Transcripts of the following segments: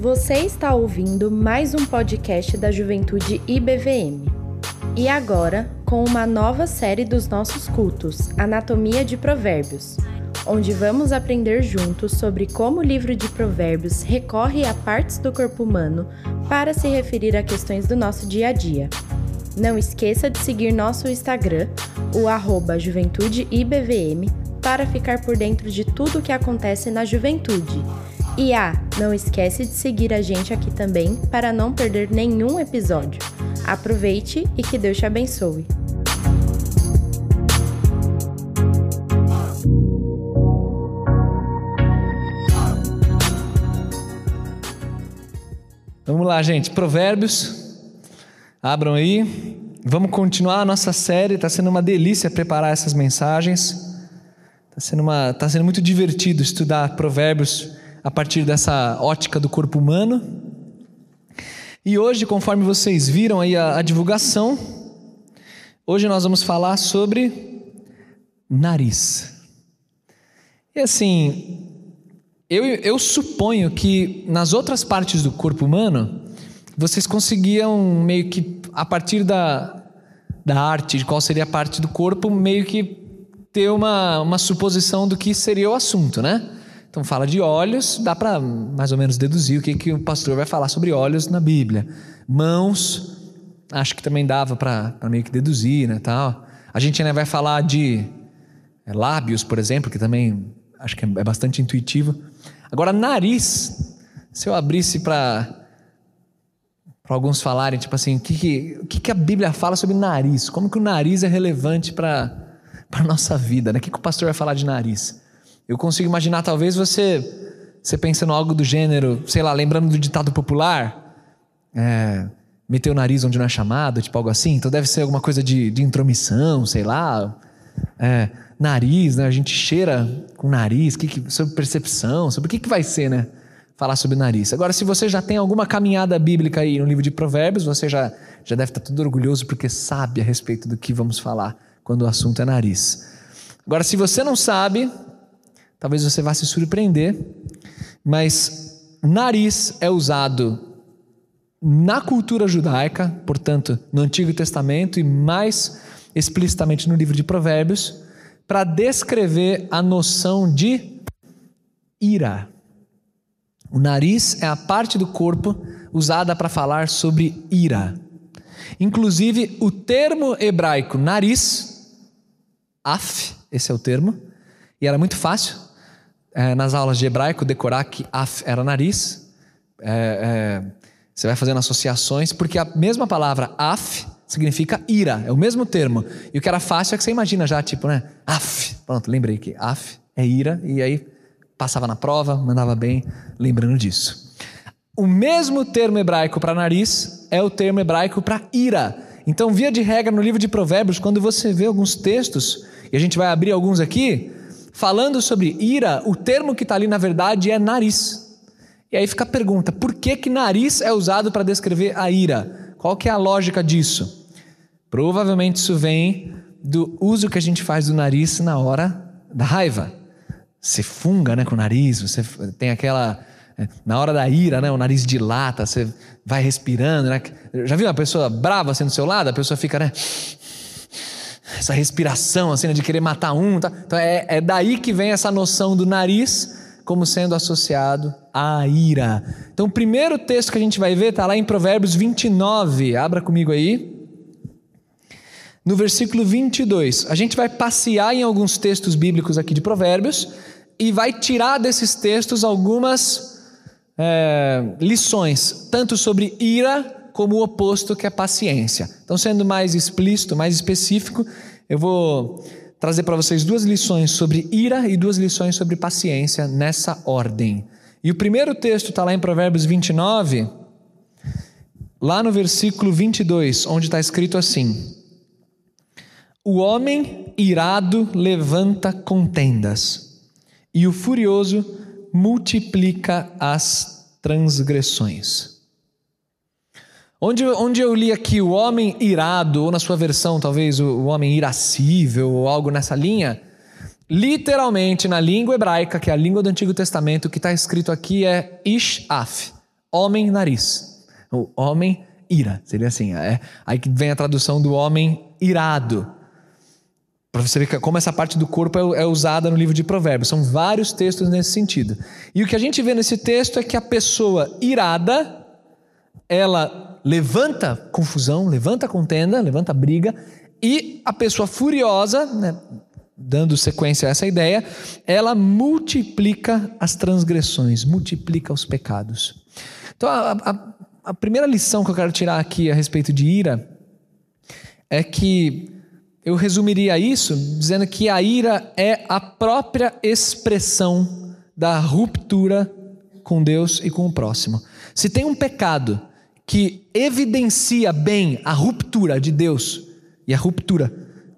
Você está ouvindo mais um podcast da Juventude IBVM. E agora, com uma nova série dos nossos cultos, Anatomia de Provérbios, onde vamos aprender juntos sobre como o livro de Provérbios recorre a partes do corpo humano para se referir a questões do nosso dia a dia. Não esqueça de seguir nosso Instagram, o juventudeibvm, para ficar por dentro de tudo o que acontece na juventude. E ah, não esquece de seguir a gente aqui também para não perder nenhum episódio. Aproveite e que Deus te abençoe. Vamos lá, gente. Provérbios. Abram aí. Vamos continuar a nossa série. Está sendo uma delícia preparar essas mensagens. Está sendo, uma, tá sendo muito divertido estudar Provérbios a partir dessa ótica do corpo humano. E hoje, conforme vocês viram aí a, a divulgação, hoje nós vamos falar sobre nariz. E assim, eu, eu suponho que nas outras partes do corpo humano vocês conseguiam meio que, a partir da, da arte, de qual seria a parte do corpo, meio que ter uma, uma suposição do que seria o assunto, né? Então fala de olhos, dá para mais ou menos deduzir o que, que o pastor vai falar sobre olhos na Bíblia. Mãos, acho que também dava para meio que deduzir, né, tal. A gente ainda vai falar de é, lábios, por exemplo, que também acho que é bastante intuitivo. Agora, nariz, se eu abrisse para para alguns falarem, tipo assim, o que, que, que a Bíblia fala sobre nariz? Como que o nariz é relevante para a nossa vida? Né? O que, que o pastor vai falar de nariz? Eu consigo imaginar, talvez, você, você pensando algo do gênero, sei lá, lembrando do ditado popular, é, meter o nariz onde não é chamado, tipo algo assim. Então deve ser alguma coisa de, de intromissão, sei lá. É, nariz, né? A gente cheira com nariz, que, que, sobre percepção, sobre o que, que vai ser, né? falar sobre nariz. Agora, se você já tem alguma caminhada bíblica aí no livro de Provérbios, você já, já deve estar tudo orgulhoso porque sabe a respeito do que vamos falar quando o assunto é nariz. Agora, se você não sabe, talvez você vá se surpreender, mas nariz é usado na cultura judaica, portanto, no Antigo Testamento e mais explicitamente no livro de Provérbios, para descrever a noção de ira. O nariz é a parte do corpo usada para falar sobre ira. Inclusive, o termo hebraico nariz, af, esse é o termo, e era muito fácil é, nas aulas de hebraico decorar que af era nariz. É, é, você vai fazendo associações, porque a mesma palavra af significa ira, é o mesmo termo. E o que era fácil é que você imagina já, tipo, né? Af, pronto, lembrei que af é ira, e aí passava na prova, mandava bem, lembrando disso. O mesmo termo hebraico para nariz é o termo hebraico para ira. Então, via de regra, no livro de Provérbios, quando você vê alguns textos, e a gente vai abrir alguns aqui, falando sobre ira, o termo que está ali na verdade é nariz. E aí fica a pergunta: por que, que nariz é usado para descrever a ira? Qual que é a lógica disso? Provavelmente isso vem do uso que a gente faz do nariz na hora da raiva você funga né, com o nariz, você tem aquela. É, na hora da ira, né, o nariz dilata, você vai respirando. Né? Já viu uma pessoa brava assim do seu lado? A pessoa fica, né? Essa respiração assim, né, de querer matar um. Tá? Então é, é daí que vem essa noção do nariz como sendo associado à ira. Então o primeiro texto que a gente vai ver está lá em Provérbios 29. Abra comigo aí no versículo 22. A gente vai passear em alguns textos bíblicos aqui de Provérbios e vai tirar desses textos algumas é, lições, tanto sobre ira como o oposto que é paciência. Então, sendo mais explícito, mais específico, eu vou trazer para vocês duas lições sobre ira e duas lições sobre paciência nessa ordem. E o primeiro texto está lá em Provérbios 29, lá no versículo 22, onde está escrito assim: o homem irado levanta contendas, e o furioso multiplica as transgressões. Onde, onde eu li aqui o homem irado, ou na sua versão talvez o, o homem irascível, ou algo nessa linha, literalmente na língua hebraica, que é a língua do Antigo Testamento, o que está escrito aqui é Ishaf, homem nariz. O homem ira. Seria assim. É, aí que vem a tradução do homem irado. Para você ver como essa parte do corpo é, é usada no livro de Provérbios. São vários textos nesse sentido. E o que a gente vê nesse texto é que a pessoa irada, ela levanta confusão, levanta contenda, levanta briga, e a pessoa furiosa, né, dando sequência a essa ideia, ela multiplica as transgressões, multiplica os pecados. Então, a, a, a primeira lição que eu quero tirar aqui a respeito de ira é que eu resumiria isso dizendo que a ira é a própria expressão da ruptura com Deus e com o próximo. Se tem um pecado que evidencia bem a ruptura de Deus e a ruptura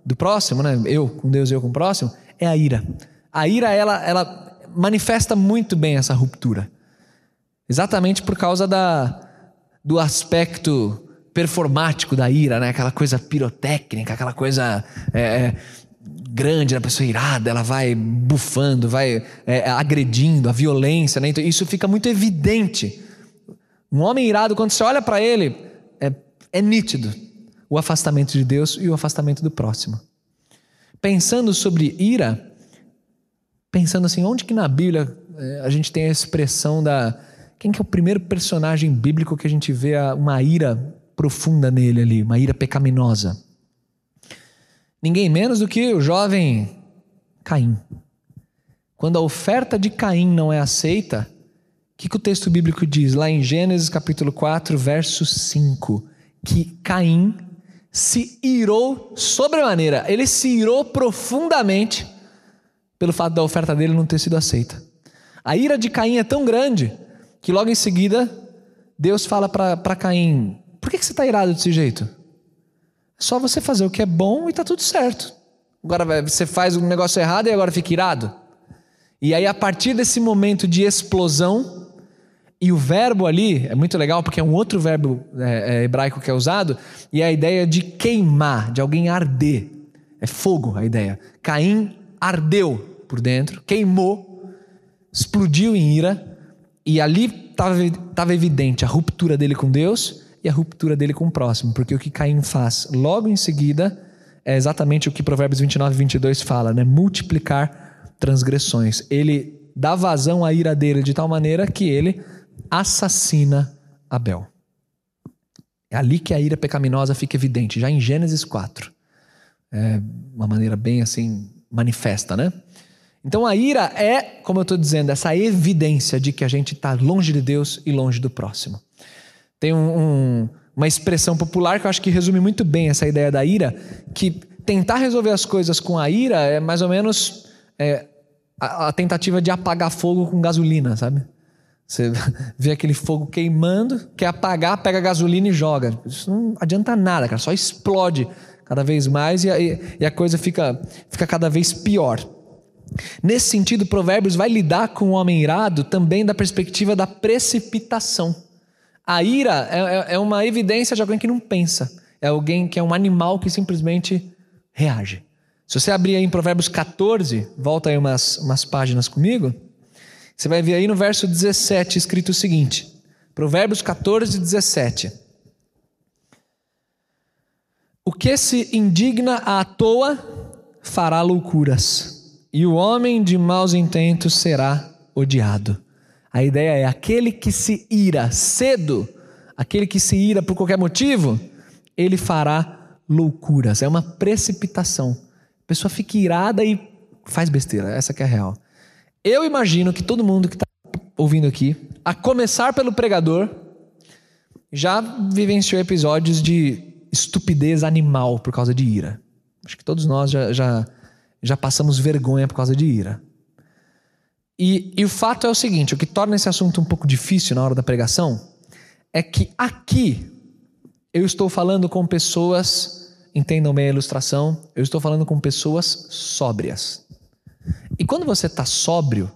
do próximo, né? Eu com Deus eu com o próximo, é a ira. A ira ela, ela manifesta muito bem essa ruptura. Exatamente por causa da, do aspecto performático da ira, né? Aquela coisa pirotécnica, aquela coisa é, é, grande, a pessoa irada, ela vai bufando, vai é, agredindo, a violência, né? Então, isso fica muito evidente. Um homem irado, quando você olha para ele, é, é nítido o afastamento de Deus e o afastamento do próximo. Pensando sobre ira, pensando assim, onde que na Bíblia é, a gente tem a expressão da quem que é o primeiro personagem bíblico que a gente vê uma ira profunda nele ali, uma ira pecaminosa. Ninguém menos do que o jovem Caim. Quando a oferta de Caim não é aceita, que, que o texto bíblico diz? Lá em Gênesis capítulo 4, verso 5, que Caim se irou sobremaneira, ele se irou profundamente pelo fato da oferta dele não ter sido aceita. A ira de Caim é tão grande que logo em seguida Deus fala para Caim: por que, que você está irado desse jeito? É só você fazer o que é bom e está tudo certo. Agora você faz um negócio errado e agora fica irado. E aí, a partir desse momento de explosão, e o verbo ali é muito legal porque é um outro verbo é, é, hebraico que é usado, e é a ideia de queimar, de alguém arder. É fogo a ideia. Caim ardeu por dentro, queimou, explodiu em ira, e ali estava evidente a ruptura dele com Deus e a ruptura dele com o próximo, porque o que Caim faz logo em seguida é exatamente o que Provérbios 29 e 22 fala, né? Multiplicar transgressões. Ele dá vazão à ira dele de tal maneira que ele assassina Abel. É ali que a ira pecaminosa fica evidente, já em Gênesis 4. É uma maneira bem assim manifesta, né? Então a ira é, como eu estou dizendo, essa evidência de que a gente está longe de Deus e longe do próximo. Tem um, um, uma expressão popular que eu acho que resume muito bem essa ideia da ira, que tentar resolver as coisas com a ira é mais ou menos é, a, a tentativa de apagar fogo com gasolina, sabe? Você vê aquele fogo queimando, quer apagar, pega gasolina e joga. Isso não adianta nada, cara, só explode cada vez mais e a, e a coisa fica, fica cada vez pior. Nesse sentido, Provérbios vai lidar com o homem irado também da perspectiva da precipitação. A ira é, é, é uma evidência de alguém que não pensa. É alguém que é um animal que simplesmente reage. Se você abrir aí em Provérbios 14, volta aí umas, umas páginas comigo, você vai ver aí no verso 17 escrito o seguinte: Provérbios 14, 17. O que se indigna à toa fará loucuras, e o homem de maus intentos será odiado. A ideia é aquele que se ira cedo, aquele que se ira por qualquer motivo, ele fará loucuras. É uma precipitação. A pessoa fica irada e faz besteira. Essa que é a real. Eu imagino que todo mundo que está ouvindo aqui, a começar pelo pregador, já vivenciou episódios de estupidez animal por causa de ira. Acho que todos nós já, já, já passamos vergonha por causa de ira. E, e o fato é o seguinte: o que torna esse assunto um pouco difícil na hora da pregação é que aqui eu estou falando com pessoas, entendam bem a ilustração, eu estou falando com pessoas sóbrias. E quando você está sóbrio,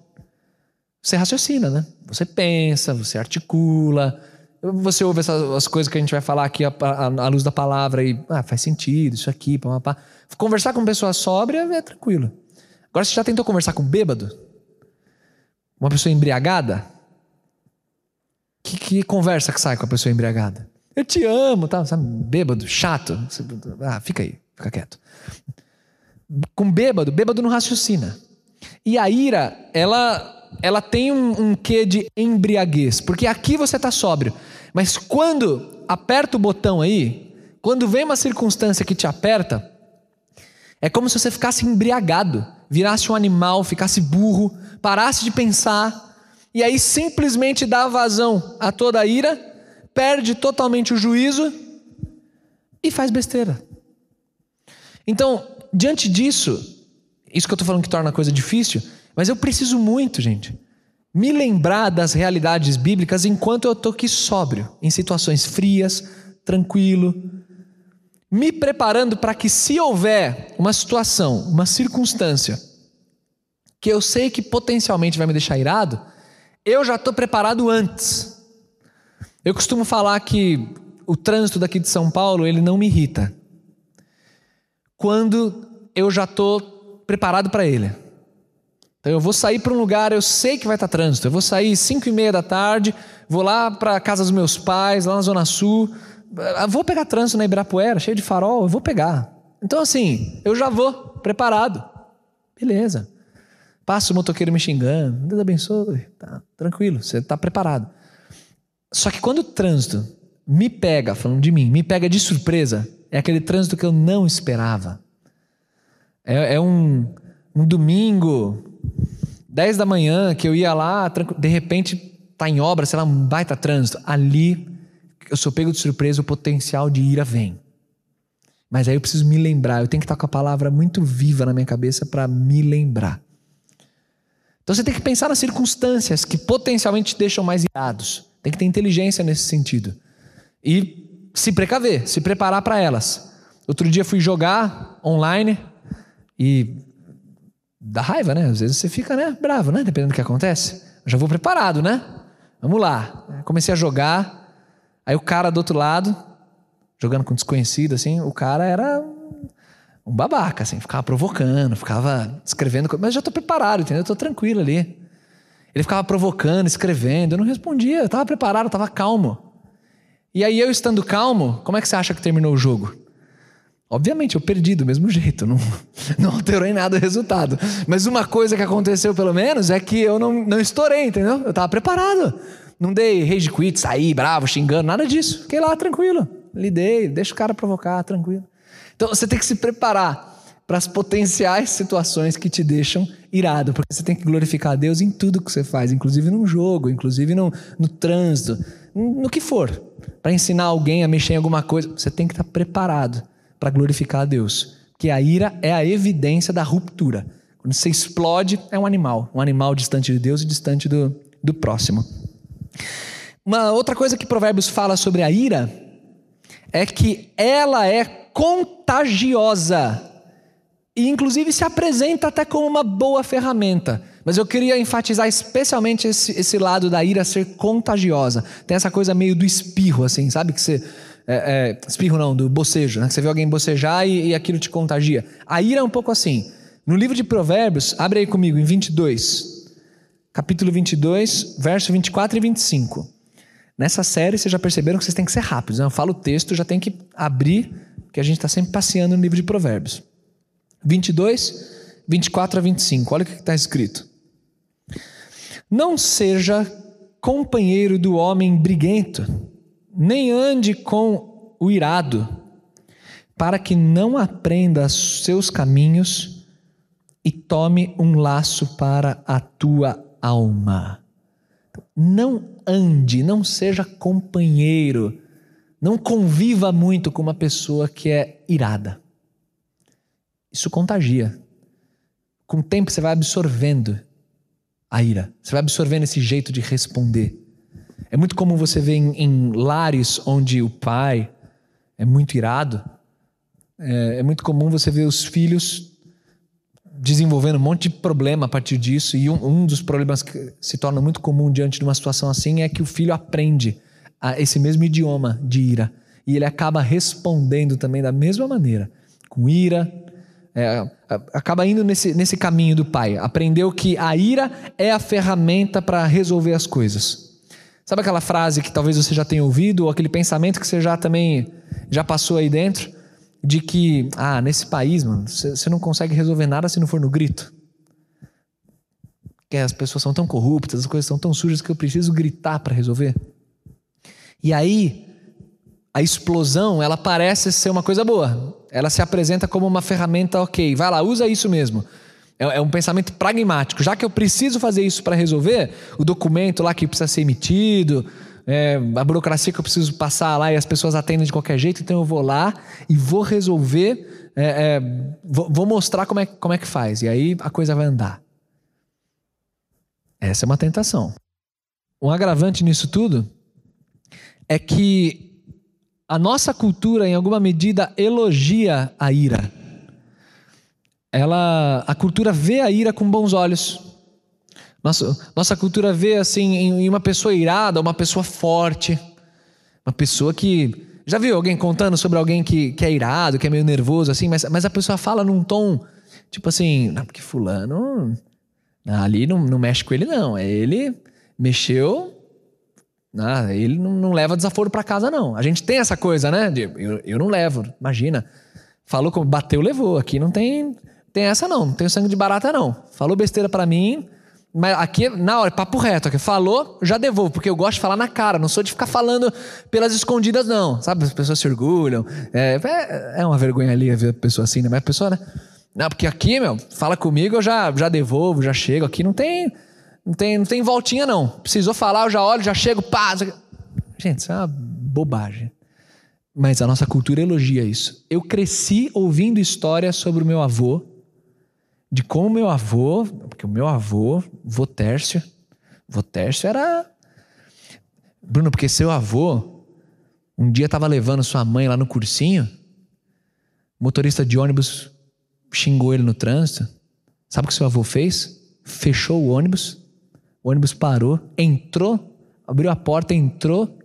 você raciocina, né? Você pensa, você articula, você ouve essas as coisas que a gente vai falar aqui à, luz da palavra e ah, faz sentido, isso aqui, pá, pá. Conversar com pessoa sóbria é tranquilo. Agora, você já tentou conversar com bêbado? uma pessoa embriagada, que, que conversa que sai com a pessoa embriagada? Eu te amo, tá? Sabe, bêbado, chato. Ah, fica aí, fica quieto. Com bêbado, bêbado não raciocina. E a ira, ela, ela tem um, um quê de embriaguez, porque aqui você está sóbrio. Mas quando aperta o botão aí, quando vem uma circunstância que te aperta, é como se você ficasse embriagado, virasse um animal, ficasse burro, parasse de pensar, e aí simplesmente dá vazão a toda a ira, perde totalmente o juízo e faz besteira. Então, diante disso, isso que eu estou falando que torna a coisa difícil, mas eu preciso muito, gente, me lembrar das realidades bíblicas enquanto eu estou aqui sóbrio, em situações frias, tranquilo, me preparando para que, se houver uma situação, uma circunstância, que eu sei que potencialmente vai me deixar irado, eu já estou preparado antes. Eu costumo falar que o trânsito daqui de São Paulo ele não me irrita quando eu já estou preparado para ele. Então eu vou sair para um lugar, eu sei que vai estar trânsito. Eu vou sair 5 e meia da tarde, vou lá para a casa dos meus pais, lá na Zona Sul, ah, vou pegar trânsito na Ibirapuera, cheio de farol, eu vou pegar. Então, assim, eu já vou preparado. Beleza. Passa o motoqueiro me xingando, Deus abençoe, tá tranquilo, você está preparado. Só que quando o trânsito me pega, falando de mim, me pega de surpresa, é aquele trânsito que eu não esperava. É, é um, um domingo, 10 da manhã, que eu ia lá, de repente tá em obra, sei lá, um baita trânsito. Ali eu sou pego de surpresa, o potencial de ira vem. Mas aí eu preciso me lembrar, eu tenho que estar com a palavra muito viva na minha cabeça para me lembrar. Então você tem que pensar nas circunstâncias que potencialmente te deixam mais irados. Tem que ter inteligência nesse sentido. E se precaver, se preparar para elas. Outro dia fui jogar online e dá raiva, né? Às vezes você fica, né, bravo, né? Dependendo do que acontece. Eu já vou preparado, né? Vamos lá. Comecei a jogar, Aí o cara do outro lado, jogando com desconhecido, assim, o cara era um babaca, assim, ficava provocando, ficava escrevendo, mas já tô preparado, entendeu? Eu tô tranquilo ali. Ele ficava provocando, escrevendo, eu não respondia, eu tava preparado, eu tava calmo. E aí eu estando calmo, como é que você acha que terminou o jogo? Obviamente, eu perdi do mesmo jeito, não, não alterou em nada o resultado. Mas uma coisa que aconteceu, pelo menos, é que eu não, não estourei, entendeu? Eu estava preparado. Não dei rage quit, saí bravo, xingando, nada disso. Fiquei lá tranquilo. Lidei, deixa o cara provocar, tranquilo. Então você tem que se preparar para as potenciais situações que te deixam irado, porque você tem que glorificar a Deus em tudo que você faz, inclusive num jogo, inclusive no, no trânsito, no que for. Para ensinar alguém a mexer em alguma coisa, você tem que estar preparado para glorificar a Deus. Porque a ira é a evidência da ruptura. Quando você explode, é um animal. Um animal distante de Deus e distante do, do próximo. Uma outra coisa que Provérbios fala sobre a ira é que ela é contagiosa e inclusive se apresenta até como uma boa ferramenta. Mas eu queria enfatizar especialmente esse, esse lado da ira ser contagiosa. Tem essa coisa meio do espirro, assim, sabe? Que você. É, é, espirro não, do bocejo, né? Que você vê alguém bocejar e, e aquilo te contagia. A ira é um pouco assim. No livro de Provérbios, abre aí comigo, em 22 capítulo 22, verso 24 e 25. Nessa série, vocês já perceberam que vocês têm que ser rápidos. Né? Eu falo o texto, já tem que abrir, porque a gente está sempre passeando no livro de Provérbios. 22, 24 a 25. Olha o que está escrito. Não seja companheiro do homem briguento, nem ande com o irado, para que não aprenda seus caminhos e tome um laço para a tua alma. Não ande, não seja companheiro, não conviva muito com uma pessoa que é irada. Isso contagia. Com o tempo você vai absorvendo a ira, você vai absorvendo esse jeito de responder. É muito comum você ver em, em lares onde o pai é muito irado, é, é muito comum você ver os filhos desenvolvendo um monte de problema a partir disso. E um, um, dos problemas que se torna muito comum diante de uma situação assim é que o filho aprende esse mesmo idioma de ira. E ele acaba respondendo também da mesma maneira, com ira. É, acaba indo nesse, nesse caminho do pai. Aprendeu que a ira é a ferramenta para resolver as coisas. Sabe aquela frase que talvez você já tenha ouvido, ou aquele pensamento que você já também já passou aí dentro, de que, ah, nesse país, mano, você não consegue resolver nada se não for no grito. Que as pessoas são tão corruptas, as coisas são tão sujas que eu preciso gritar para resolver. E aí, a explosão, ela parece ser uma coisa boa. Ela se apresenta como uma ferramenta, ok, vai lá, usa isso mesmo. É, é um pensamento pragmático. Já que eu preciso fazer isso para resolver, o documento lá que precisa ser emitido, é, a burocracia que eu preciso passar lá e as pessoas atendem de qualquer jeito, então eu vou lá e vou resolver, é, é, vou, vou, mostrar como é, como é que faz. E aí a coisa vai andar. Essa é uma tentação. Um agravante nisso tudo é que a nossa cultura, em alguma medida, elogia a ira ela, a cultura vê a ira com bons olhos. Nossa, nossa cultura vê assim em uma pessoa irada, uma pessoa forte, uma pessoa que já viu alguém contando sobre alguém que, que é irado, que é meio nervoso assim, mas, mas a pessoa fala num tom tipo assim, não, porque fulano ali não, não mexe com ele não, é ele mexeu ah, ele não, não leva desaforo para casa, não. A gente tem essa coisa, né? De, eu, eu não levo, imagina. Falou como bateu, levou. Aqui não tem tem essa não, não tenho sangue de barata não. Falou besteira para mim, mas aqui, na hora, papo reto. Aqui, falou, já devolvo, porque eu gosto de falar na cara, não sou de ficar falando pelas escondidas, não. Sabe, as pessoas se orgulham. É, é, é uma vergonha ali ver a pessoa assim, né? Mas a pessoa, né? Não, porque aqui, meu, fala comigo, eu já, já devolvo, já chego. Aqui não tem, não tem, não tem voltinha, não. Precisou falar, eu já olho, já chego, pá. Gente, isso é uma bobagem. Mas a nossa cultura elogia isso. Eu cresci ouvindo histórias sobre o meu avô de como meu avô, porque o meu avô, vô Tércio, vô Tércio era. Bruno, porque seu avô um dia estava levando sua mãe lá no cursinho, motorista de ônibus xingou ele no trânsito. Sabe o que seu avô fez? Fechou o ônibus, o ônibus parou, entrou, abriu a porta, entrou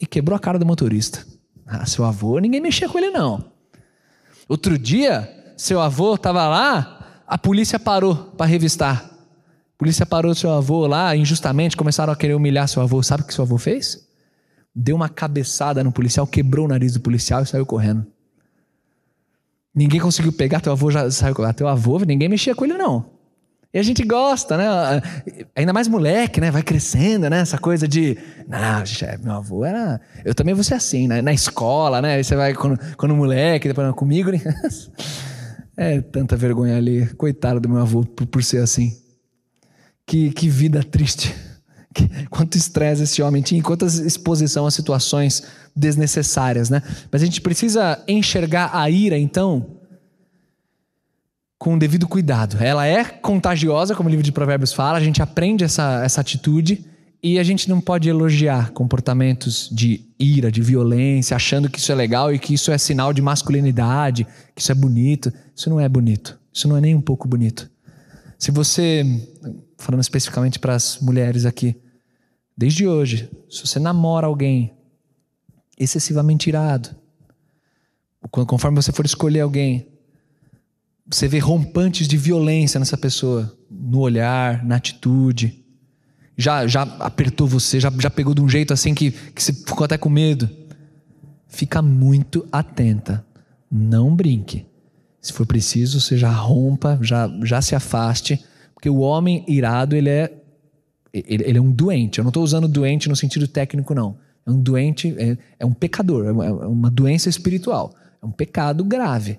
e quebrou a cara do motorista. Ah, seu avô, ninguém mexia com ele não. Outro dia, seu avô estava lá, a polícia parou para revistar. A polícia parou seu avô lá, injustamente, começaram a querer humilhar seu avô. Sabe o que seu avô fez? Deu uma cabeçada no policial, quebrou o nariz do policial e saiu correndo. Ninguém conseguiu pegar, teu avô já saiu correndo. Teu avô, ninguém mexia com ele, não. E a gente gosta, né? Ainda mais moleque, né? Vai crescendo, né? Essa coisa de. Não, chefe, meu avô era. Eu também vou ser assim, né? Na escola, né? Aí você vai quando, quando moleque, depois comigo. Né? É tanta vergonha ali. Coitado do meu avô por, por ser assim. Que, que vida triste. Que, quanto estresse esse homem tinha, quanta exposição a situações desnecessárias, né? Mas a gente precisa enxergar a ira, então, com o devido cuidado. Ela é contagiosa, como o livro de Provérbios fala, a gente aprende essa, essa atitude e a gente não pode elogiar comportamentos de ira, de violência, achando que isso é legal e que isso é sinal de masculinidade, que isso é bonito. Isso não é bonito. Isso não é nem um pouco bonito. Se você, falando especificamente para as mulheres aqui, desde hoje, se você namora alguém excessivamente irado, conforme você for escolher alguém, você vê rompantes de violência nessa pessoa, no olhar, na atitude, já, já apertou você, já, já pegou de um jeito assim que, que você ficou até com medo. Fica muito atenta. Não brinque. Se for preciso, você já rompa, já, já se afaste. Porque o homem irado, ele é, ele, ele é um doente. Eu não estou usando doente no sentido técnico, não. É um doente, é, é um pecador, é uma, é doença espiritual. É um pecado grave.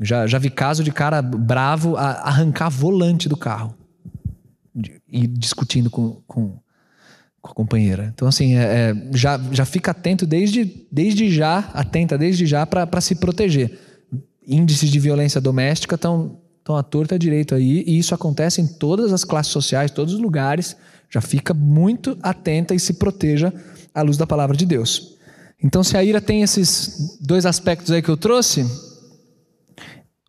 Já, já vi caso de cara bravo arrancar volante do carro e discutindo com, com, com, a companheira. Então, assim, é, é, já, já fica atento desde, desde já, atenta desde já para se proteger. Índices de violência doméstica estão estão à torta direito aí, e isso acontece em todas as classes sociais, todos os lugares. Já fica muito atenta e se proteja à luz da palavra de Deus. Então, se a ira tem esses dois aspectos aí que eu trouxe,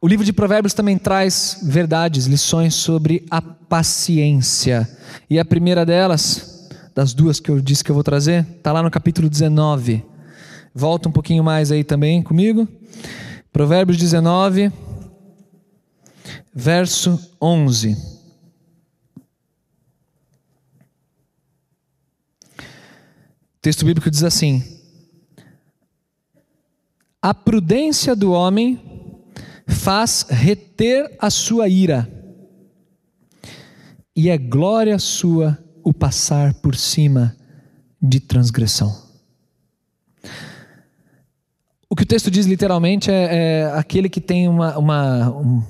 o livro de Provérbios também traz verdades, lições sobre a paciência. E a primeira delas, das duas que eu disse que eu vou trazer, está lá no capítulo 19. Volta um pouquinho mais aí também comigo. Provérbios 19, verso 11. texto bíblico diz assim: A prudência do homem faz reter a sua ira, e é glória sua o passar por cima de transgressão. O que o texto diz literalmente é, é aquele que tem uma, uma um,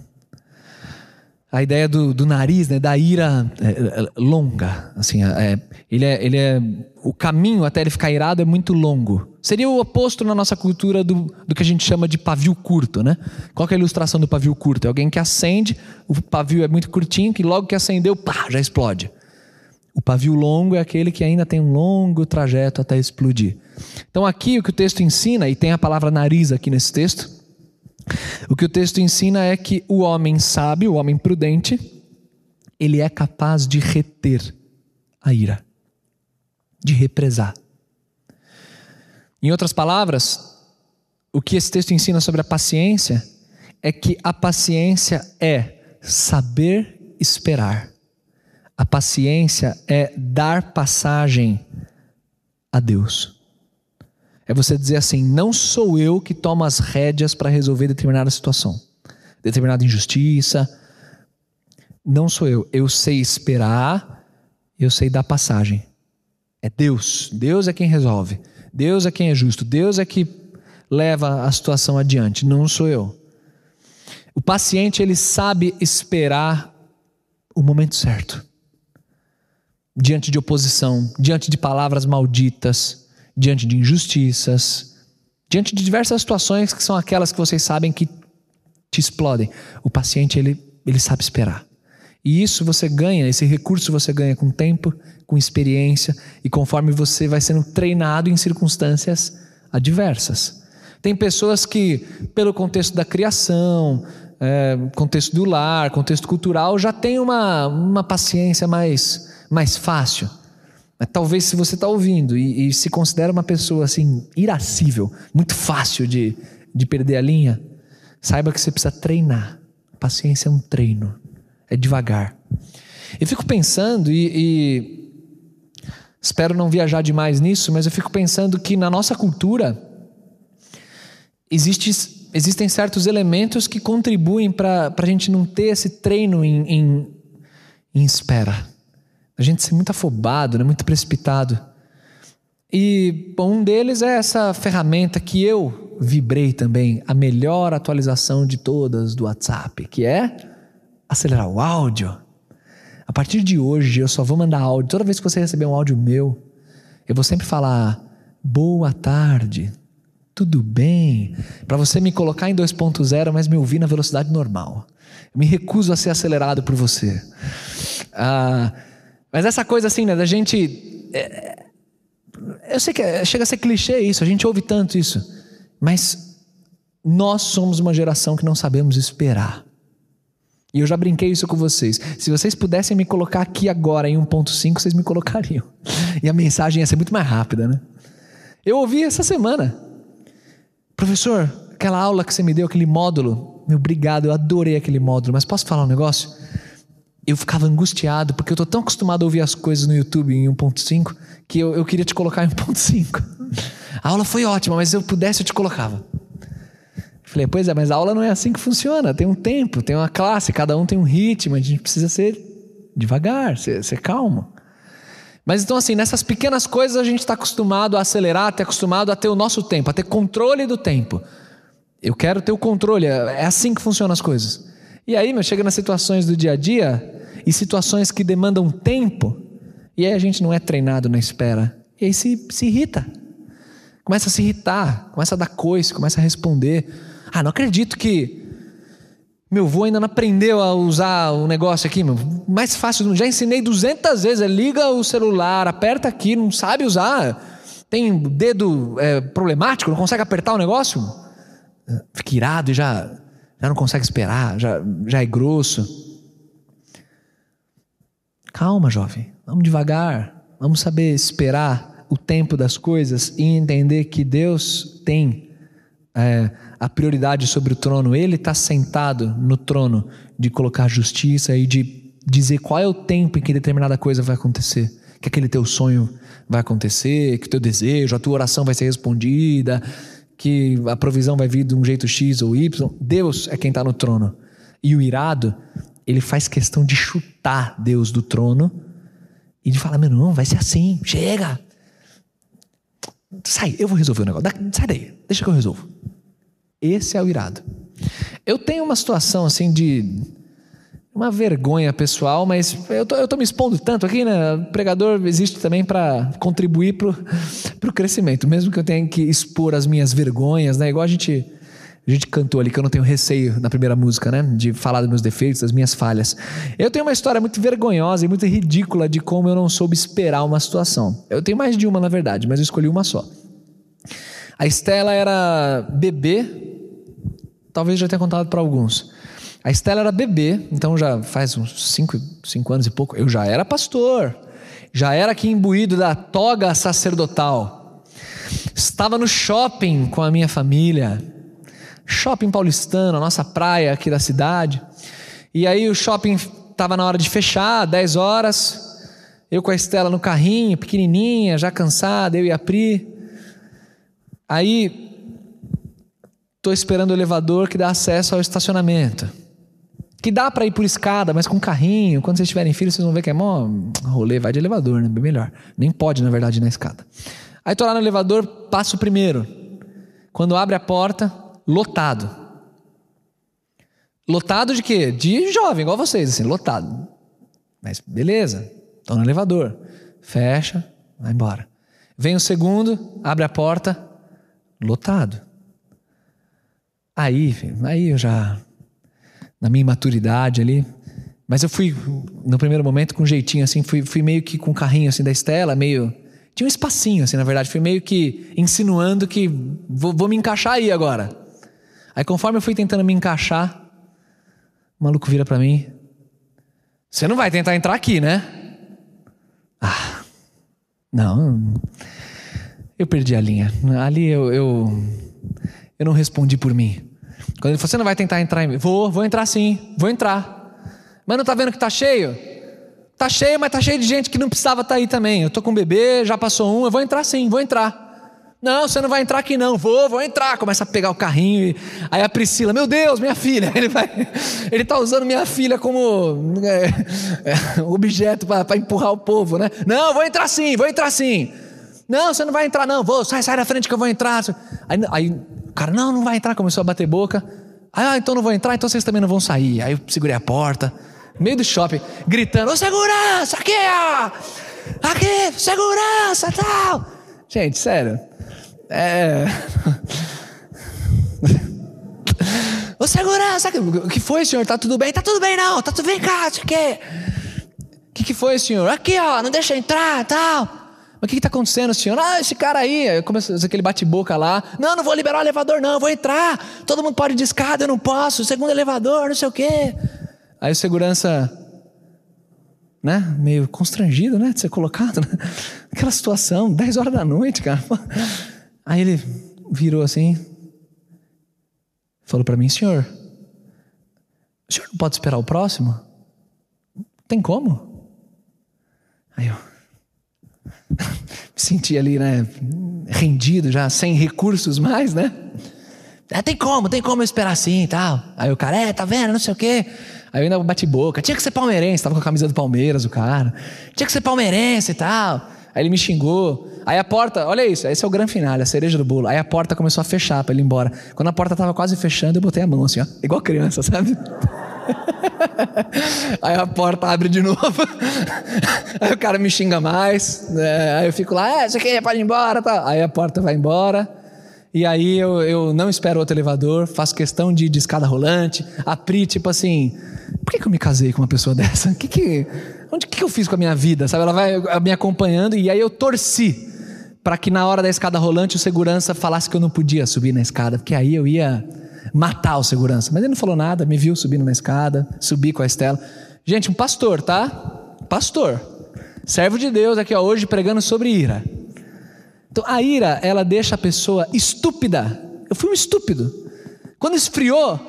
a ideia do, do nariz, né, da ira é, é, longa, assim, é, ele é, ele é, o caminho até ele ficar irado é muito longo. Seria o oposto na nossa cultura do, do que a gente chama de pavio curto, né? Qual é a ilustração do pavio curto? É alguém que acende, o pavio é muito curtinho, que logo que acendeu, pá, já explode. O pavio longo é aquele que ainda tem um longo trajeto até explodir. Então aqui o que o texto ensina, e tem a palavra nariz aqui nesse texto, o que o texto ensina é que o homem sábio, o homem prudente, ele é capaz de reter a ira, de represar. Em outras palavras, o que esse texto ensina sobre a paciência é que a paciência é saber esperar. A paciência é dar passagem a Deus. É você dizer assim: não sou eu que tomo as rédeas para resolver determinada situação, determinada injustiça. Não sou eu. Eu sei esperar, eu sei dar passagem. É Deus. Deus é quem resolve. Deus é quem é justo. Deus é que leva a situação adiante. Não sou eu. O paciente, ele sabe esperar o momento certo. Diante de oposição, diante de palavras malditas diante de injustiças, diante de diversas situações que são aquelas que vocês sabem que te explodem. O paciente ele, ele sabe esperar. E isso você ganha, esse recurso você ganha com tempo, com experiência e conforme você vai sendo treinado em circunstâncias adversas. Tem pessoas que, pelo contexto da criação, é, contexto do lar, contexto cultural, já tem uma, uma paciência mais, mais fácil. Mas talvez se você está ouvindo e, e, se considera uma pessoa assim irascível, muito fácil de, de perder a linha, saiba que você precisa treinar. Paciência é um treino, é devagar. Eu fico pensando e, e espero não viajar demais nisso, mas eu fico pensando que na nossa cultura existe, existem certos elementos que contribuem para a gente não ter esse treino em, em, em espera a gente ser muito afobado, né? muito precipitado. E bom, um deles é essa ferramenta que eu vibrei também, a melhor atualização de todas do WhatsApp, que é acelerar o áudio. A partir de hoje eu só vou mandar áudio. Toda vez que você receber um áudio meu, eu vou sempre falar boa tarde, tudo bem, para você me colocar em 2.0, mas me ouvir na velocidade normal. Eu me recuso a ser acelerado por você. Ah, mas essa coisa assim, né, da gente. É, eu sei que é, chega a ser clichê isso, a gente ouve tanto isso. Mas nós somos uma geração que não sabemos esperar. E eu já brinquei isso com vocês. Se vocês pudessem me colocar aqui agora em 1.5, vocês me colocariam. E a mensagem ia ser muito mais rápida, né? Eu ouvi essa semana. Professor, aquela aula que você me deu, aquele módulo, meu, obrigado, eu adorei aquele módulo, mas posso falar um negócio? Eu ficava angustiado, porque eu estou tão acostumado a ouvir as coisas no YouTube em 1.5, que eu, eu queria te colocar em 1.5. A aula foi ótima, mas se eu pudesse eu te colocava. Falei, pois é, mas a aula não é assim que funciona. Tem um tempo, tem uma classe, cada um tem um ritmo, a gente precisa ser devagar, ser, ser calmo. Mas então, assim, nessas pequenas coisas a gente está acostumado a acelerar, está acostumado a ter o nosso tempo, a ter controle do tempo. Eu quero ter o controle, é assim que funcionam as coisas. E aí, meu, chega nas situações do dia a dia e situações que demandam tempo, e aí a gente não é treinado na espera. E aí se, se irrita. Começa a se irritar, começa a dar coice, começa a responder. Ah, não acredito que meu avô ainda não aprendeu a usar o negócio aqui, meu. Mais fácil, já ensinei 200 vezes. É, liga o celular, aperta aqui, não sabe usar. Tem dedo é, problemático, não consegue apertar o negócio. Fica irado e já já não consegue esperar, já, já é grosso. Calma, jovem, vamos devagar, vamos saber esperar o tempo das coisas e entender que Deus tem é, a prioridade sobre o trono, Ele está sentado no trono de colocar justiça e de dizer qual é o tempo em que determinada coisa vai acontecer que aquele teu sonho vai acontecer, que o teu desejo, a tua oração vai ser respondida, que a provisão vai vir de um jeito X ou Y. Deus é quem está no trono. E o irado, ele faz questão de chutar Deus do trono e de falar: meu, não, vai ser assim, chega. Sai, eu vou resolver o negócio. Sai daí, deixa que eu resolvo. Esse é o irado. Eu tenho uma situação assim de uma vergonha pessoal, mas eu tô, tô me expondo tanto aqui, né? O pregador existe também para contribuir para o crescimento, mesmo que eu tenha que expor as minhas vergonhas, né? Igual a gente, a gente cantou ali, que eu não tenho receio na primeira música, né? De falar dos meus defeitos, das minhas falhas. Eu tenho uma história muito vergonhosa e muito ridícula de como eu não soube esperar uma situação. Eu tenho mais de uma, na verdade, mas eu escolhi uma só. A Estela era bebê, talvez já tenha contado para alguns. A Estela era bebê, então já faz uns cinco, cinco anos e pouco. Eu já era pastor, já era aqui imbuído da toga sacerdotal. Estava no shopping com a minha família, shopping paulistano, a nossa praia aqui da cidade. E aí o shopping estava na hora de fechar, 10 horas. Eu com a Estela no carrinho, pequenininha, já cansada, eu e a Pri. Aí estou esperando o elevador que dá acesso ao estacionamento que dá para ir por escada, mas com carrinho. Quando vocês tiverem filho, vocês vão ver que é mó rolê, vai de elevador, né? Bem melhor. Nem pode, na verdade, ir na escada. Aí tô lá no elevador, passo primeiro. Quando abre a porta, lotado. Lotado de quê? De jovem, igual vocês, assim, lotado. Mas beleza, tô no elevador. Fecha, vai embora. Vem o segundo, abre a porta, lotado. Aí, aí eu já na minha imaturidade ali. Mas eu fui, no primeiro momento, com um jeitinho assim, fui, fui meio que com o um carrinho assim da Estela, meio. Tinha um espacinho assim, na verdade. Fui meio que insinuando que vou, vou me encaixar aí agora. Aí conforme eu fui tentando me encaixar, o maluco vira para mim. Você não vai tentar entrar aqui, né? Ah, não. Eu perdi a linha. Ali eu, eu, eu não respondi por mim. Quando ele falou, você não vai tentar entrar em mim? Vou, vou entrar sim, vou entrar. Mas não está vendo que está cheio? Está cheio, mas está cheio de gente que não precisava estar tá aí também. Eu estou com um bebê, já passou um, eu vou entrar sim, vou entrar. Não, você não vai entrar aqui não. Vou, vou entrar. Começa a pegar o carrinho. E... Aí a Priscila, meu Deus, minha filha. Ele vai, ele está usando minha filha como é, é, objeto para empurrar o povo, né? Não, vou entrar sim, vou entrar sim. Não, você não vai entrar não. Vou, sai, sai da frente que eu vou entrar. Aí, aí cara, não, não vai entrar, começou a bater boca. Aí, ah, então não vou entrar, então vocês também não vão sair. Aí eu segurei a porta, meio do shopping, gritando: Ô segurança, aqui, ó! Aqui, segurança, tal! Gente, sério. É. Ô segurança, o que foi, senhor? Tá tudo bem? Tá tudo bem, não, tá tudo bem, cá, o que? O que, que foi, senhor? Aqui, ó, não deixa entrar, tal. Mas o que está acontecendo, senhor? Ah, esse cara aí. Começa aquele bate-boca lá. Não, não vou liberar o elevador, não, vou entrar. Todo mundo pode de escada, eu não posso. Segundo elevador, não sei o quê. Aí o segurança, né, meio constrangido, né, de ser colocado naquela situação, 10 horas da noite, cara. Aí ele virou assim, falou para mim, senhor, o senhor não pode esperar o próximo? Tem como? Aí eu, me senti ali, né, rendido já, sem recursos mais, né? É, tem como, tem como eu esperar assim e tal. Aí o cara, é, tá vendo, não sei o quê. Aí eu ainda bati boca. Tinha que ser palmeirense, tava com a camisa do Palmeiras, o cara. Tinha que ser palmeirense e tal. Aí ele me xingou. Aí a porta, olha isso, esse é o grande final, a cereja do bolo. Aí a porta começou a fechar para ele ir embora. Quando a porta tava quase fechando, eu botei a mão assim, ó, igual criança, sabe? Aí a porta abre de novo. Aí o cara me xinga mais. Né? Aí eu fico lá, é, você quer pode ir embora. Tá. Aí a porta vai embora. E aí eu, eu não espero outro elevador, faço questão de ir de escada rolante. A Pri, tipo assim, por que, que eu me casei com uma pessoa dessa? Que que, onde que eu fiz com a minha vida? Sabe? Ela vai me acompanhando e aí eu torci para que na hora da escada rolante o segurança falasse que eu não podia subir na escada, porque aí eu ia matar o segurança. Mas ele não falou nada, me viu subindo na escada, subi com a Estela. Gente, um pastor, tá? Pastor. Servo de Deus aqui ó, hoje pregando sobre ira. Então a ira, ela deixa a pessoa estúpida. Eu fui um estúpido. Quando esfriou,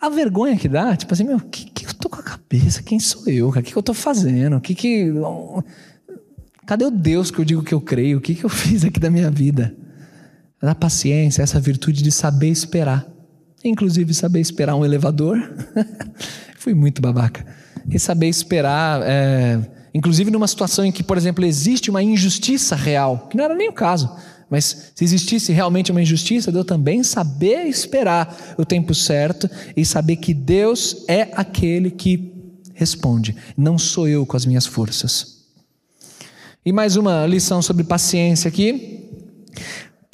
a vergonha que dá, tipo assim, meu, que, que eu tô com a cabeça, quem sou eu? O que, que eu estou fazendo? O que que. Cadê o Deus que eu digo que eu creio? O que, que eu fiz aqui da minha vida? A paciência, essa virtude de saber esperar. Inclusive, saber esperar um elevador. Fui muito babaca. E saber esperar, é... inclusive numa situação em que, por exemplo, existe uma injustiça real, que não era nem o caso. Mas se existisse realmente uma injustiça, eu também saber esperar o tempo certo e saber que Deus é aquele que responde, não sou eu com as minhas forças. E mais uma lição sobre paciência aqui.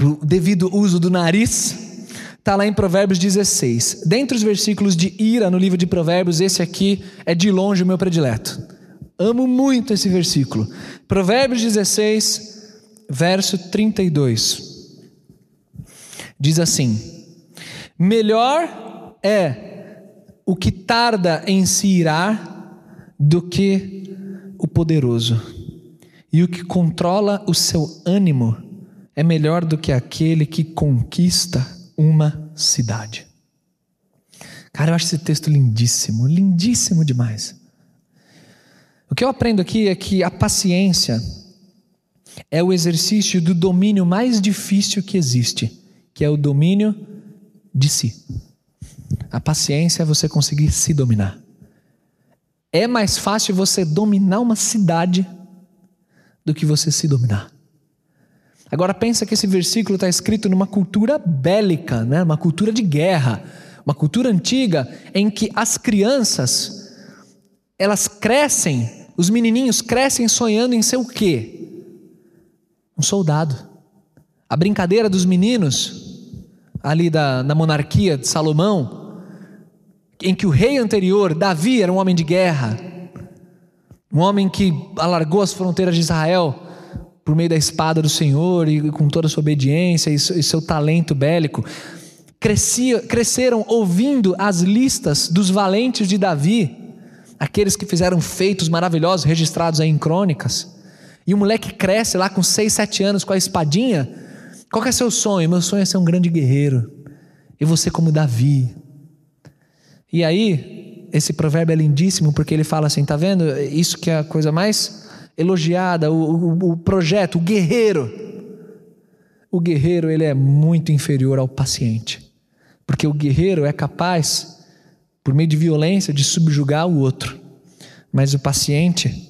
O devido uso do nariz, está lá em Provérbios 16. Dentre os versículos de ira no livro de Provérbios, esse aqui é de longe o meu predileto. Amo muito esse versículo. Provérbios 16, verso 32. Diz assim: Melhor é o que tarda em se irar do que o poderoso, e o que controla o seu ânimo é melhor do que aquele que conquista uma cidade. Cara, eu acho esse texto lindíssimo, lindíssimo demais. O que eu aprendo aqui é que a paciência é o exercício do domínio mais difícil que existe, que é o domínio de si. A paciência é você conseguir se dominar. É mais fácil você dominar uma cidade do que você se dominar. Agora pensa que esse versículo está escrito numa cultura bélica, né? uma cultura de guerra, uma cultura antiga em que as crianças elas crescem, os menininhos crescem sonhando em ser o quê? um soldado. A brincadeira dos meninos, ali da, da monarquia de Salomão, em que o rei anterior, Davi, era um homem de guerra, um homem que alargou as fronteiras de Israel por meio da espada do Senhor e com toda a sua obediência e seu talento bélico. Crescia, cresceram ouvindo as listas dos valentes de Davi, aqueles que fizeram feitos maravilhosos registrados em crônicas. E o moleque cresce lá com 6, 7 anos com a espadinha. Qual é seu sonho? Meu sonho é ser um grande guerreiro. E você como Davi. E aí, esse provérbio é lindíssimo porque ele fala assim, tá vendo? Isso que é a coisa mais elogiada, o, o, o projeto, o guerreiro. O guerreiro, ele é muito inferior ao paciente. Porque o guerreiro é capaz, por meio de violência, de subjugar o outro. Mas o paciente,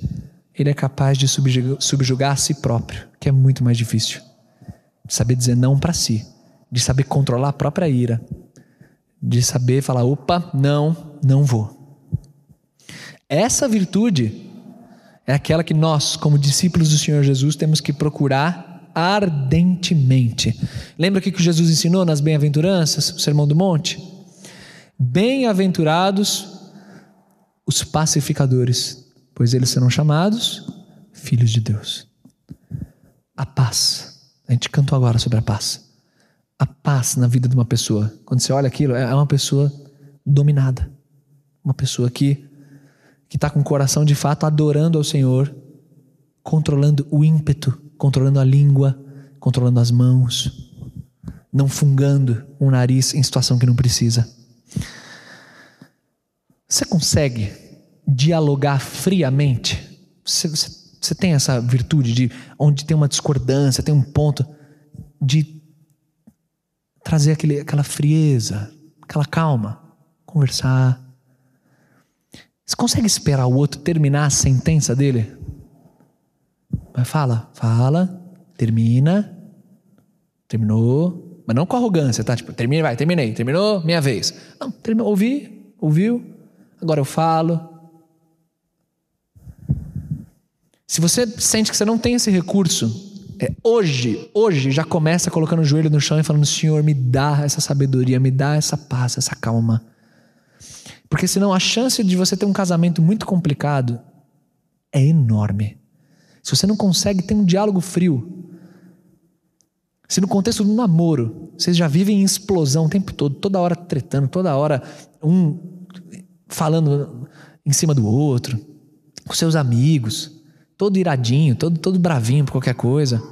ele é capaz de subjugar, subjugar a si próprio, que é muito mais difícil. De saber dizer não para si, de saber controlar a própria ira, de saber falar: opa, não, não vou. Essa virtude é aquela que nós, como discípulos do Senhor Jesus, temos que procurar ardentemente. Lembra o que Jesus ensinou nas bem-aventuranças, o Sermão do Monte? Bem-aventurados os pacificadores, pois eles serão chamados filhos de Deus. A paz. A gente cantou agora sobre a paz. A paz na vida de uma pessoa. Quando você olha aquilo, é uma pessoa dominada. Uma pessoa que que está com o coração de fato adorando ao Senhor, controlando o ímpeto, controlando a língua, controlando as mãos, não fungando um nariz em situação que não precisa. Você consegue dialogar friamente. Você, você, você tem essa virtude de onde tem uma discordância, tem um ponto de trazer aquele, aquela frieza, aquela calma, conversar. Você consegue esperar o outro terminar a sentença dele? Mas fala, fala, termina, terminou, mas não com arrogância, tá? Tipo, termina, vai, terminei, terminou, minha vez. Não, terminou, ouvi, ouviu, agora eu falo, Se você sente que você não tem esse recurso, é, hoje, hoje já começa colocando o joelho no chão e falando: Senhor, me dá essa sabedoria, me dá essa paz, essa calma. Porque senão a chance de você ter um casamento muito complicado é enorme. Se você não consegue ter um diálogo frio, se no contexto do namoro vocês já vivem em explosão o tempo todo, toda hora tretando, toda hora um falando em cima do outro, com seus amigos, todo iradinho, todo, todo bravinho por qualquer coisa.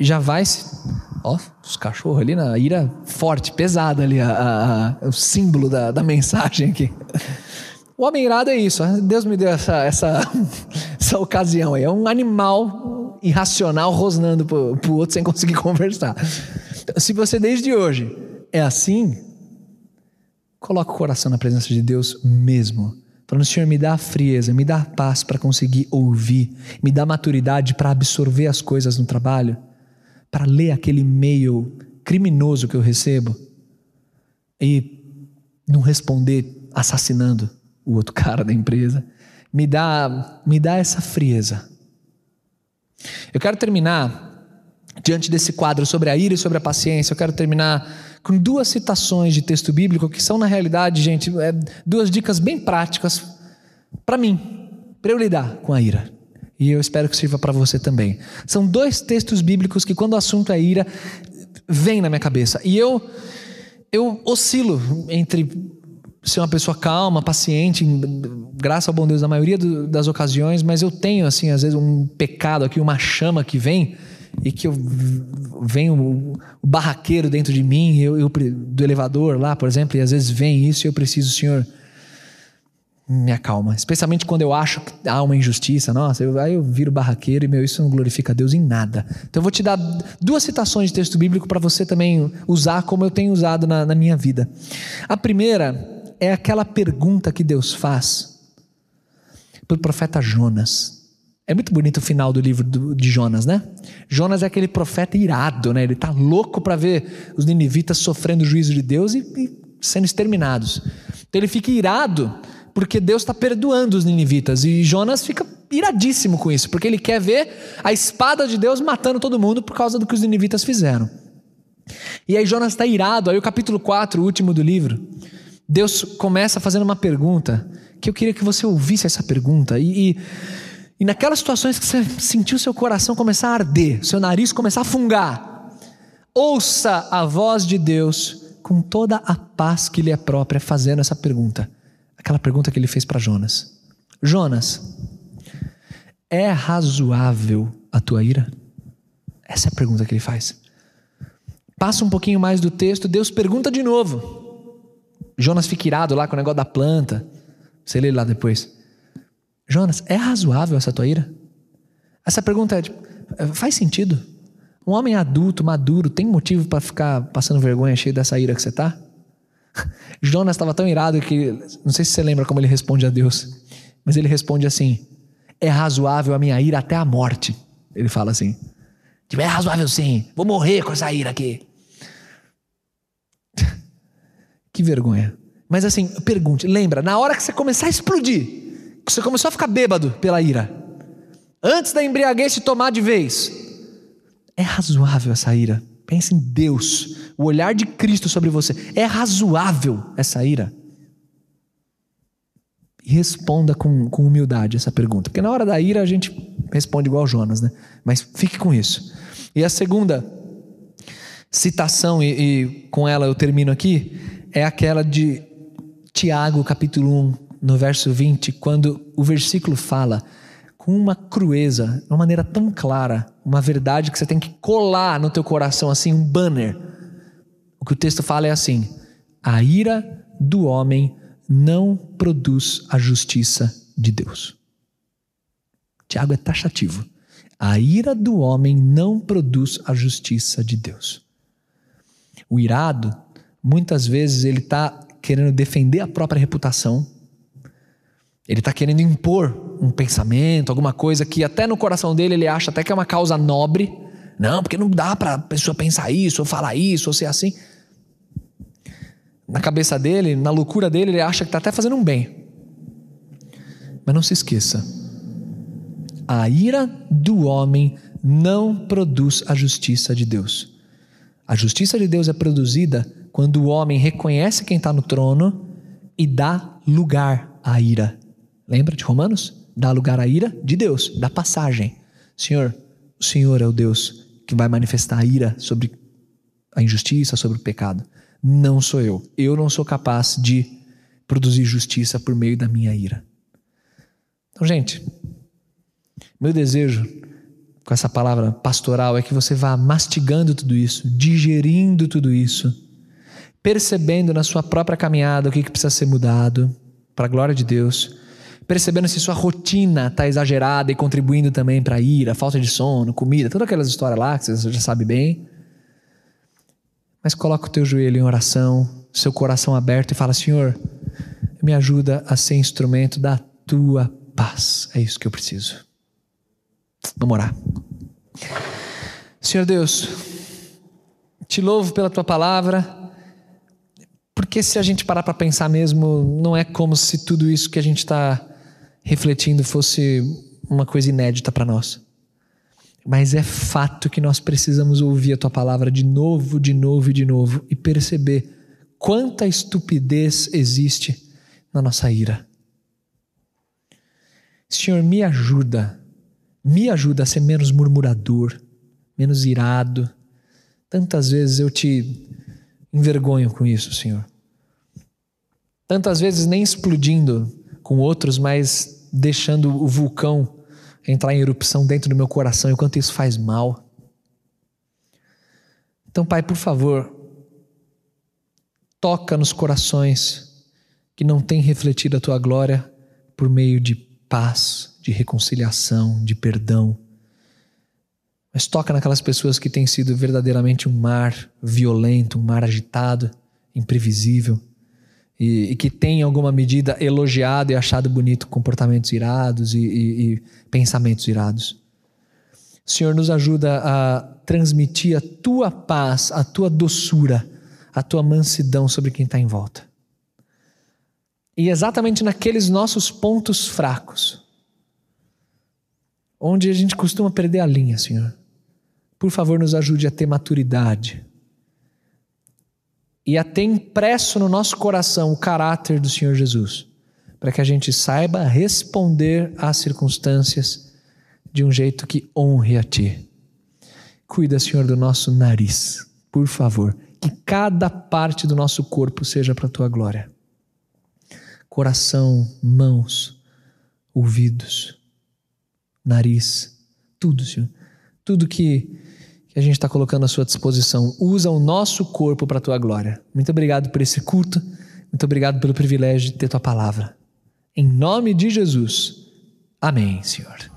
Já vai se. Ó, os cachorros ali na ira forte, pesada ali, a, a, o símbolo da, da mensagem aqui. O homem irado é isso. Deus me deu essa, essa, essa ocasião aí. É um animal irracional rosnando pro, pro outro sem conseguir conversar. Se você desde hoje é assim, coloque o coração na presença de Deus mesmo. Falando, Senhor, me dá frieza, me dá paz para conseguir ouvir, me dá maturidade para absorver as coisas no trabalho, para ler aquele e-mail criminoso que eu recebo e não responder assassinando o outro cara da empresa. Me dá, me dá essa frieza. Eu quero terminar diante desse quadro sobre a ira e sobre a paciência. Eu quero terminar com duas citações de texto bíblico que são na realidade, gente, é, duas dicas bem práticas para mim, para eu lidar com a ira. E eu espero que sirva para você também. São dois textos bíblicos que quando o assunto é ira, vem na minha cabeça. E eu eu oscilo entre ser uma pessoa calma, paciente, graças ao bom Deus na maioria do, das ocasiões, mas eu tenho assim às vezes um pecado aqui, uma chama que vem e que eu venho o, barraqueiro dentro de mim, eu, eu, do elevador lá, por exemplo, e às vezes vem isso e eu preciso, Senhor, me acalma. Especialmente quando eu acho que há uma injustiça, nossa, eu, aí eu viro barraqueiro e meu, isso não glorifica a Deus em nada. Então eu vou te dar duas citações de texto bíblico para você também usar como eu tenho usado na, na minha vida. A primeira é aquela pergunta que Deus faz para o profeta Jonas. É muito bonito o final do livro de Jonas, né? Jonas é aquele profeta irado, né? Ele está louco para ver os ninivitas sofrendo o juízo de Deus e, e sendo exterminados. Então ele fica irado porque Deus está perdoando os ninivitas. E Jonas fica iradíssimo com isso, porque ele quer ver a espada de Deus matando todo mundo por causa do que os ninivitas fizeram. E aí Jonas está irado. Aí o capítulo 4, o último do livro, Deus começa fazendo uma pergunta que eu queria que você ouvisse essa pergunta. E, e e naquelas situações que você sentiu seu coração começar a arder, seu nariz começar a fungar, ouça a voz de Deus com toda a paz que lhe é própria, fazendo essa pergunta. Aquela pergunta que ele fez para Jonas: Jonas, é razoável a tua ira? Essa é a pergunta que ele faz. Passa um pouquinho mais do texto, Deus pergunta de novo. Jonas fica irado lá com o negócio da planta. Você lê lá depois. Jonas, é razoável essa tua ira? Essa pergunta é, tipo, faz sentido? Um homem adulto, maduro, tem motivo para ficar passando vergonha cheio dessa ira que você está? Jonas estava tão irado que, não sei se você lembra como ele responde a Deus, mas ele responde assim: é razoável a minha ira até a morte. Ele fala assim: tipo, é razoável sim, vou morrer com essa ira aqui. que vergonha. Mas assim, pergunte, lembra, na hora que você começar a explodir, você começou a ficar bêbado pela ira. Antes da embriaguez se tomar de vez. É razoável essa ira. Pense em Deus, o olhar de Cristo sobre você. É razoável essa ira? E responda com, com humildade essa pergunta. Porque na hora da ira a gente responde igual Jonas, né? Mas fique com isso. E a segunda citação, e, e com ela eu termino aqui, é aquela de Tiago, capítulo 1, no verso 20, quando o versículo fala com uma crueza, uma maneira tão clara, uma verdade que você tem que colar no teu coração assim, um banner. O que o texto fala é assim: a ira do homem não produz a justiça de Deus. Tiago é taxativo. A ira do homem não produz a justiça de Deus. O irado, muitas vezes, ele está querendo defender a própria reputação, ele está querendo impor um pensamento, alguma coisa que até no coração dele ele acha até que é uma causa nobre. Não, porque não dá para a pessoa pensar isso, ou falar isso, ou ser assim. Na cabeça dele, na loucura dele, ele acha que está até fazendo um bem. Mas não se esqueça: a ira do homem não produz a justiça de Deus. A justiça de Deus é produzida quando o homem reconhece quem está no trono e dá lugar à ira Lembra de Romanos? Dá lugar à ira de Deus, da passagem. Senhor, o Senhor é o Deus que vai manifestar a ira sobre a injustiça, sobre o pecado. Não sou eu. Eu não sou capaz de produzir justiça por meio da minha ira. Então, gente, meu desejo com essa palavra pastoral é que você vá mastigando tudo isso, digerindo tudo isso, percebendo na sua própria caminhada o que, que precisa ser mudado, para a glória de Deus, percebendo se sua rotina está exagerada e contribuindo também para a ira, falta de sono, comida, todas aquelas histórias lá que você já sabe bem. Mas coloca o teu joelho em oração, seu coração aberto e fala: Senhor, me ajuda a ser instrumento da tua paz. É isso que eu preciso. Vamos orar. Senhor Deus, te louvo pela tua palavra, porque se a gente parar para pensar mesmo, não é como se tudo isso que a gente está refletindo fosse uma coisa inédita para nós. Mas é fato que nós precisamos ouvir a tua palavra de novo, de novo e de novo e perceber quanta estupidez existe na nossa ira. Senhor, me ajuda, me ajuda a ser menos murmurador, menos irado. Tantas vezes eu te envergonho com isso, Senhor. Tantas vezes nem explodindo com outros, mas deixando o vulcão entrar em erupção dentro do meu coração, e quanto isso faz mal. Então, Pai, por favor, toca nos corações que não têm refletido a tua glória por meio de paz, de reconciliação, de perdão. Mas toca naquelas pessoas que têm sido verdadeiramente um mar violento, um mar agitado, imprevisível e, e, que tem em alguma medida elogiado e achado bonito comportamentos irados e, e, e pensamentos irados. Senhor nos ajuda a transmitir a tua paz, a tua doçura, a tua mansidão sobre quem está em volta. E exatamente naqueles nossos pontos fracos, onde a gente costuma perder a linha, Senhor. Por favor, nos ajude a ter maturidade, e a ter impresso no nosso coração o caráter do Senhor Jesus, para que a gente saiba responder às circunstâncias de um jeito que honre a Ti. Cuida, Senhor, do nosso nariz, por favor, que cada parte do nosso corpo seja para a Tua glória. Coração, mãos, ouvidos, nariz, tudo, Senhor. Tudo que que a gente está colocando à sua disposição. Usa o nosso corpo para a tua glória. Muito obrigado por esse culto. Muito obrigado pelo privilégio de ter tua palavra. Em nome de Jesus. Amém, Senhor.